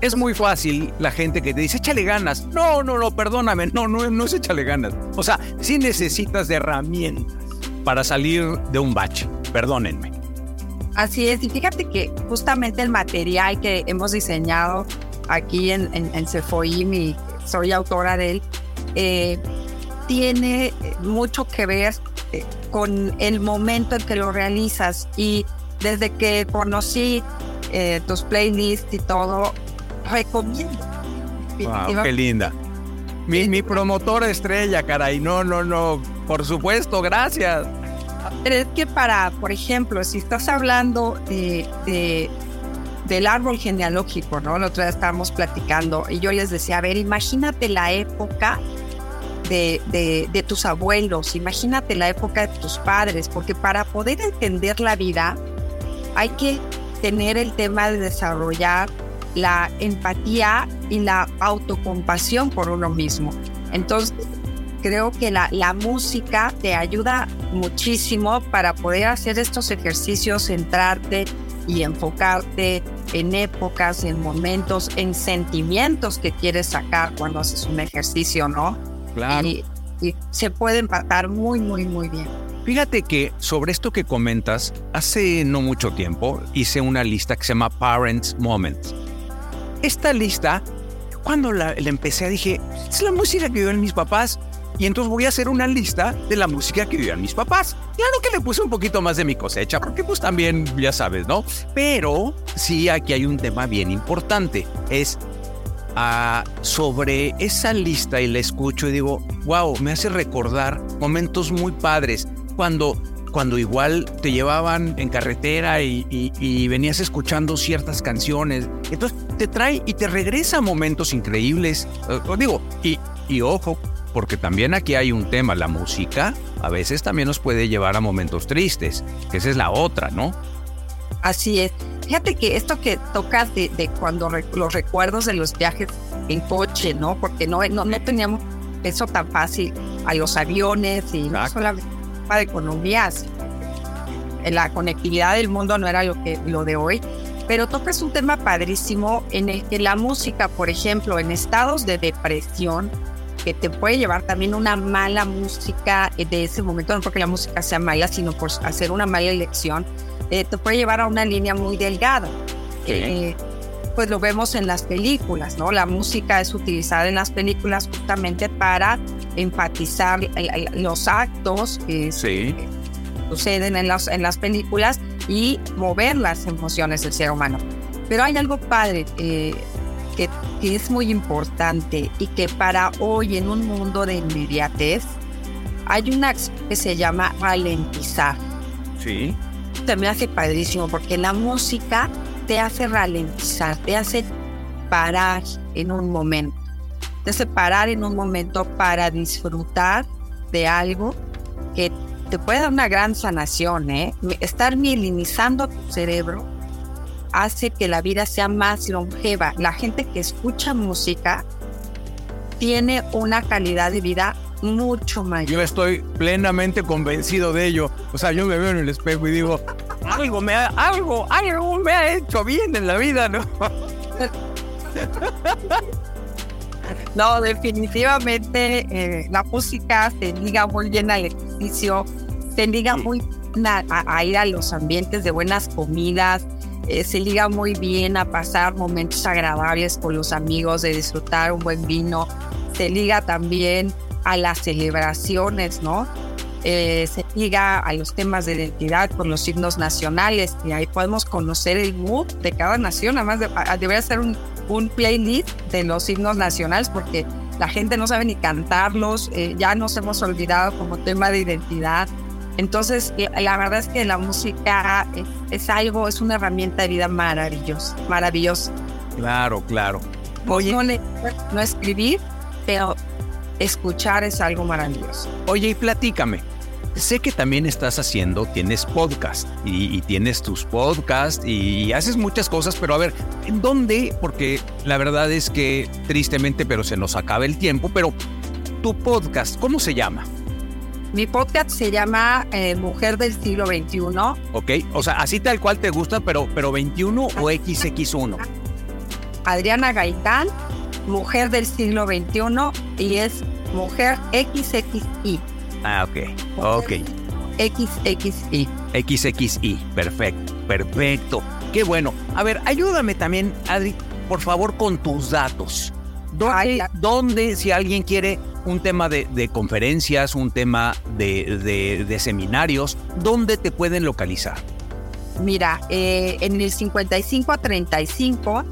Es muy fácil la gente que te dice, échale ganas. No, no, no, perdóname, no, no, no es échale ganas. O sea, sí necesitas de herramientas para salir de un bache, perdónenme. Así es, y fíjate que justamente el material que hemos diseñado aquí en, en, en Cefoim y soy autora de él, eh, tiene mucho que ver eh, con el momento en que lo realizas y desde que conocí eh, tus playlists y todo, recomiendo. Wow, qué linda. Mi, mi promotora estrella, caray. No, no, no. Por supuesto, gracias. Pero es que para, por ejemplo, si estás hablando de, de, del árbol genealógico, ¿no? La otra vez estábamos platicando y yo les decía, a ver, imagínate la época de, de, tus abuelos, imagínate la época de tus padres, porque para poder entender la vida hay que tener el tema de desarrollar la empatía y la autocompasión por uno mismo. Entonces, creo que la, la música te ayuda muchísimo para poder hacer estos ejercicios, centrarte y enfocarte en épocas, en momentos, en sentimientos que quieres sacar cuando haces un ejercicio, ¿no? Y, se puede empatar muy, muy, muy bien. Fíjate que sobre esto que comentas, hace no mucho tiempo hice una lista que se llama Parents Moments. Esta lista, cuando la, empecé, dije, es la música que viven mis papás. Y entonces voy a hacer una lista de la música que vivían mis papás. Claro que le puse un poquito más de mi cosecha, porque pues también, ya sabes, ¿no? Pero sí, aquí hay un tema bien importante. Es sobre esa lista y la escucho y digo, wow, me hace recordar momentos muy padres cuando, cuando igual te llevaban en carretera y, venías escuchando ciertas canciones. Entonces te trae y te regresa momentos increíbles. digo, y, y ojo, porque también aquí hay un tema, la música a veces también nos puede llevar a momentos tristes, que esa es la otra, ¿no? Así es. Fíjate que esto que tocas de, de cuando los recuerdos de los viajes en coche, ¿no? Porque no, no, no teníamos eso tan fácil a los aviones y no solamente para economías. La conectividad del mundo no era lo, que, lo de hoy, pero tocas un tema padrísimo en el que la música, por ejemplo, en estados de depresión, que te puede llevar también una mala música de ese momento, no porque la música sea mala, sino por hacer una mala elección, eh, te puede llevar a una línea muy delgada. Eh, pues lo vemos en las películas, ¿no? La música es utilizada en las películas justamente para enfatizar los actos que suceden en las, en las películas y mover las emociones del ser humano. Pero hay algo padre eh, que, que, es muy importante y que para hoy en un mundo de inmediatez hay una que se llama ralentizar. Sí me hace padrísimo porque la música te hace ralentizar, te hace parar en un momento, te hace parar en un momento para disfrutar de algo que te puede dar una gran sanación. ¿eh? Estar mielinizando tu cerebro hace que la vida sea más longeva. La gente que escucha música tiene una calidad de vida mucho mayor. Yo estoy plenamente convencido de ello. O sea, yo me veo en el espejo y digo, algo me ha, algo, algo me ha hecho bien en la vida, ¿no? No, definitivamente eh, la música se liga muy bien al ejercicio, se liga muy a, a, ir a los ambientes de buenas comidas, eh, se liga muy bien a pasar momentos agradables con los amigos, de disfrutar un buen vino. Se liga también a las celebraciones, ¿no? Eh, se liga a los temas de identidad con los signos nacionales y ahí podemos conocer el mood de cada nación. Además, de, debería ser un, un playlist de los signos nacionales porque la gente no sabe ni cantarlos, eh, ya nos hemos olvidado como tema de identidad. Entonces, la verdad es que la música es, algo, es una herramienta de vida maravillosa, maravillosa. Claro, claro. Oye, no, no escribir, pero escuchar es algo maravilloso. Oye, y platícame. Sé que también estás haciendo, tienes podcast y, tienes tus podcasts y haces muchas cosas, pero a ver, ¿en dónde? Porque la verdad es que tristemente, pero se nos acaba el tiempo, pero tu podcast, ¿cómo se llama? Mi podcast se llama eh, Mujer del siglo XXI. Ok, o sea, así tal cual te gusta, pero, pero 21 o XX1. Adriana Gaitán, Mujer del siglo XXI y es Mujer XXI. Ah, ok, ok. XXI. XXI, perfecto, perfecto. Qué bueno. A ver, ayúdame también, Adri, por favor, con tus datos. ¿Dónde, dónde si alguien quiere un tema de, conferencias, un tema de, de, seminarios, ¿dónde te pueden localizar? Mira, eh, en el 55 a 35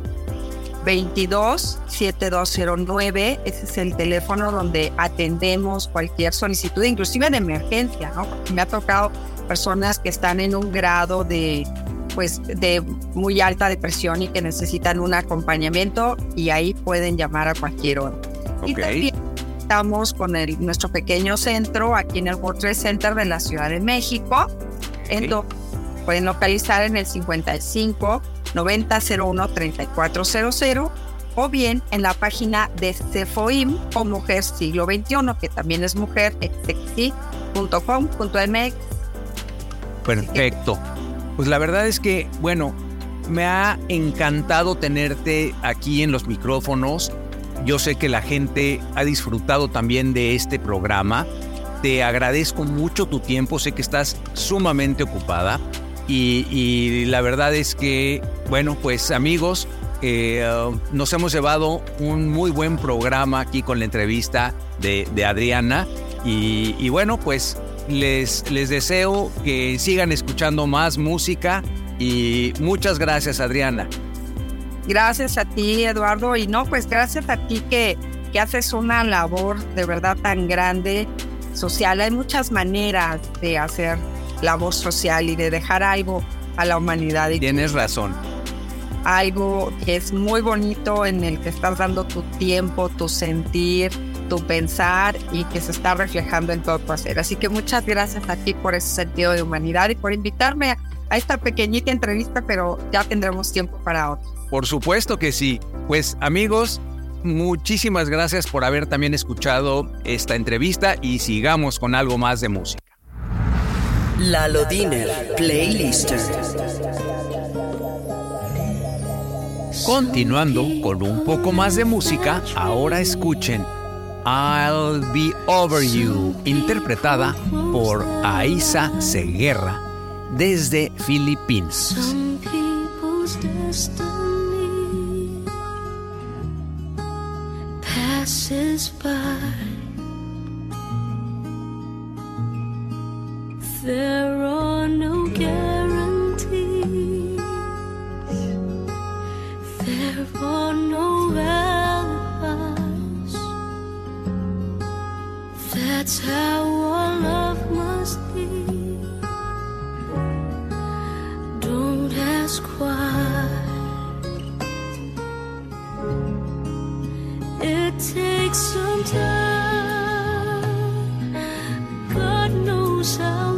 22 7209, ese es el teléfono donde atendemos cualquier solicitud, inclusive de emergencia, ¿no? me ha tocado personas que están en un grado de pues de muy alta depresión y que necesitan un acompañamiento y ahí pueden llamar a cualquier hora. Y también estamos con el, nuestro pequeño centro aquí en el World Trade Center de la Ciudad de México, en donde pueden localizar en el 55 9001 3400 o bien en la página de Cefoim o Mujer Siglo XXI, que también es mujer, Perfecto. Pues la verdad es que, bueno, me ha encantado tenerte aquí en los micrófonos. Yo sé que la gente ha disfrutado también de este programa. Te agradezco mucho tu tiempo, sé que estás sumamente ocupada y, la verdad es que, bueno, pues amigos, eh, nos hemos llevado un muy buen programa aquí con la entrevista de, Adriana. Y, bueno, pues les, les deseo que sigan escuchando más música y muchas gracias, Adriana. Gracias a ti, Eduardo. Y no, pues gracias a ti que, que haces una labor de verdad tan grande social. Hay muchas maneras de hacer labor social y de dejar algo a la humanidad. Y Tienes razón. Algo que es muy bonito en el que estás dando tu tiempo, tu sentir, tu pensar y que se está reflejando en todo tu hacer. Así que muchas gracias a ti por ese sentido de humanidad y por invitarme a, esta pequeñita entrevista, pero ya tendremos tiempo para otro. Por supuesto que sí. Pues amigos, muchísimas gracias por haber también escuchado esta entrevista y sigamos con algo más de música. Lalo Diner Playlister. Continuando con un poco más de música, ahora escuchen I'll Be Over You, interpretada por Aisa Seguerra desde Filipinas. There are no guarantees. There are no alibis. That's how our love must be. Don't ask why. Takes some time. God knows how.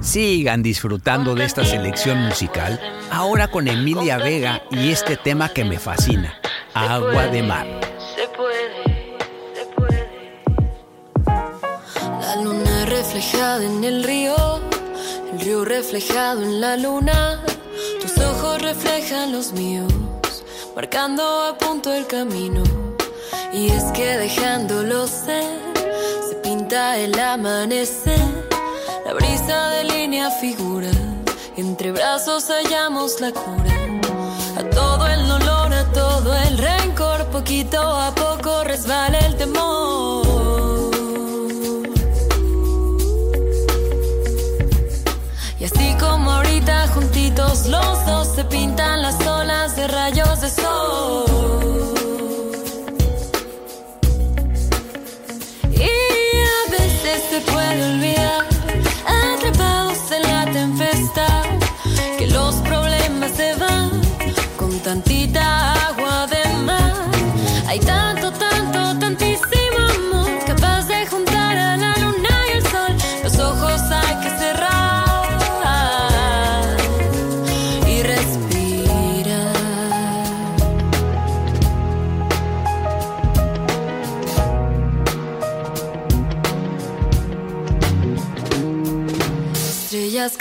Sigan disfrutando de esta selección musical, ahora con Emilia Vega y este tema que me fascina, Agua de Mar. En el río, el río reflejado en la luna. Tus ojos reflejan los míos, marcando a punto el camino. Y es que dejándolo ser, se pinta el amanecer. La brisa delinea figuras, entre brazos hallamos la cura. A todo el dolor, a todo el rencor, poquito a poco resbala el temor. Los dos se pintan las olas de rayos de sol.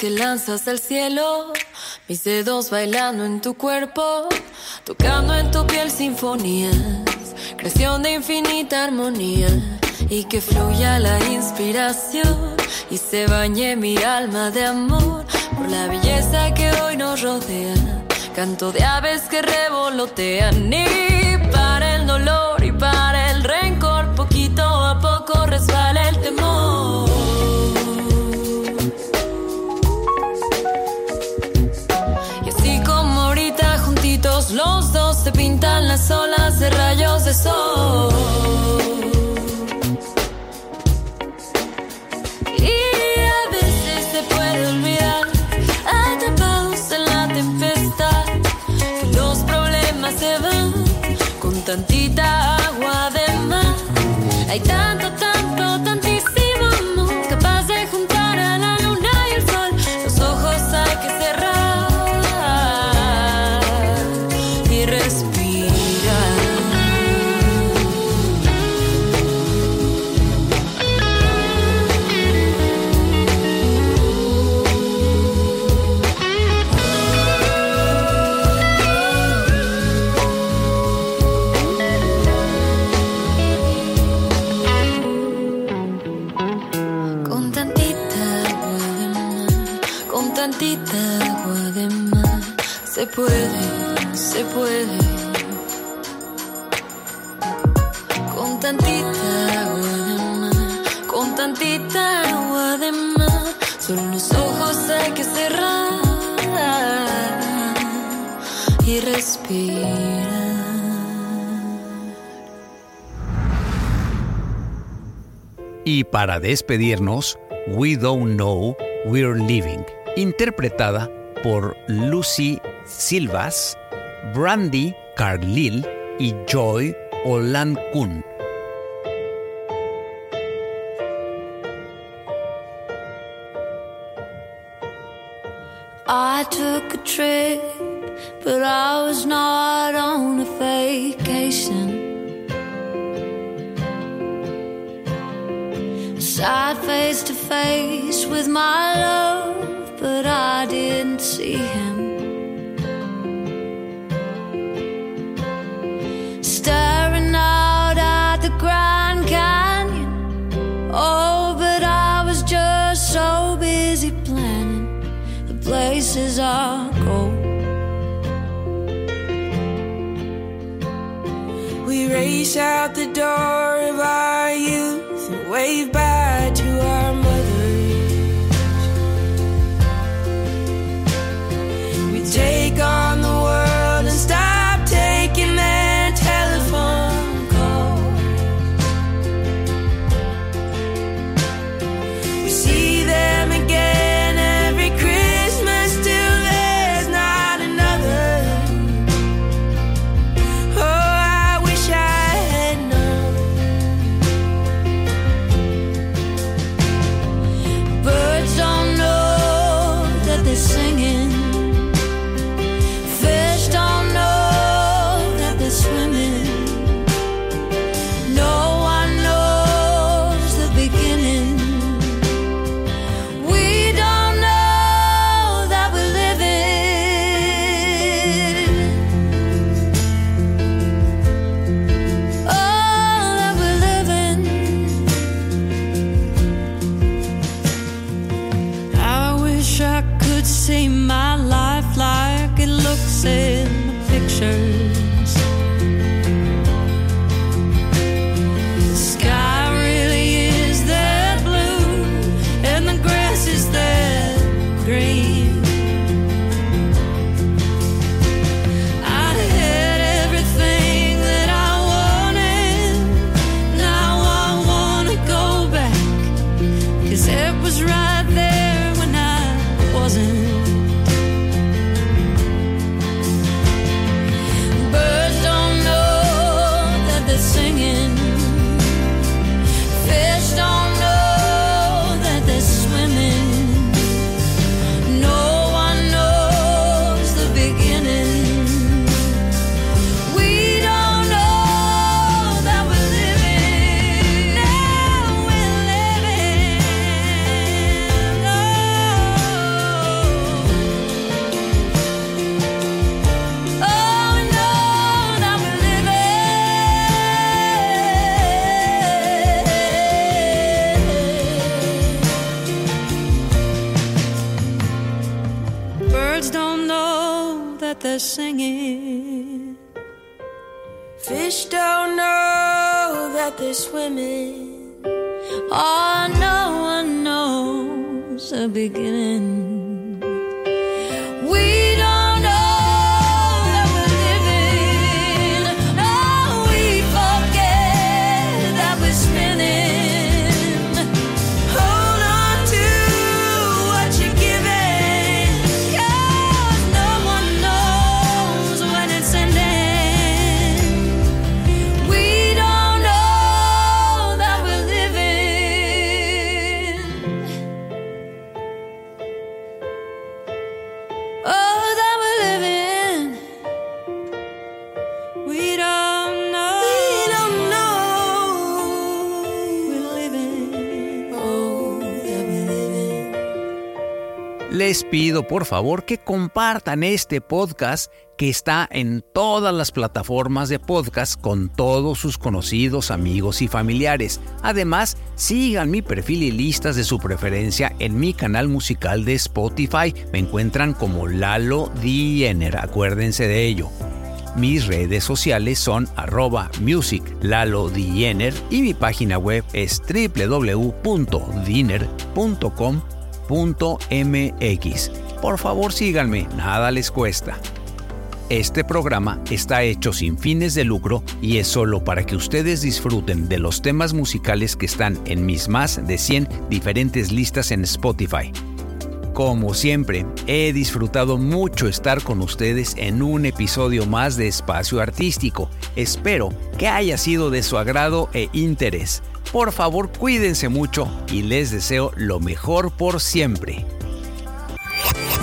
Que lanzas al cielo, mis dedos bailando en tu cuerpo, tocando en tu piel sinfonías, creación de infinita armonía y que fluya la inspiración y se bañe mi alma de amor por la belleza que hoy nos rodea, canto de aves que revolotean y las olas de rayos de sol. Y a veces se puede olvidar, atrapados en la tempestad, los problemas se van con tantita puede. Con tantita agua de mar, con tantita agua de mar, son los ojos hay que cerrar y respirar. Y para despedirnos, We Don't Know We're Living, interpretada por Lucy Silvas Brandy Carlil y Joy Olankun. I took a trip, but I was not on a vacation. Sat face to face with my love, but I didn't see him. Oh, but I was just so busy planning the places I'll go. We race out the door of our Birds don't know that they're singing. Fish don't know that they're swimming. Oh, no one knows the beginning. Les pido por favor que compartan este podcast que está en todas las plataformas de podcast con todos sus conocidos, amigos y familiares. Además, sigan mi perfil y listas de su preferencia en mi canal musical de Spotify. Me encuentran como Lalo Diener, acuérdense de ello. Mis redes sociales son arroba music Lalo Diener y mi página web es Por favor síganme, nada les cuesta. Este programa está hecho sin fines de lucro y es solo para que ustedes disfruten de los temas musicales que están en mis más de 100 diferentes listas en Spotify. Como siempre, he disfrutado mucho estar con ustedes en un episodio más de Espacio Artístico. Espero que haya sido de su agrado e interés. Por favor, cuídense mucho y les deseo lo mejor por siempre.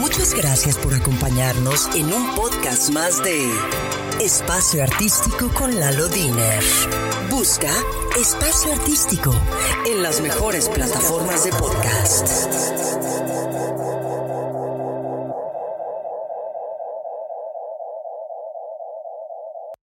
Muchas gracias por acompañarnos en un podcast más de Espacio Artístico con Lalo Diner. Busca Espacio Artístico en las mejores plataformas de podcast.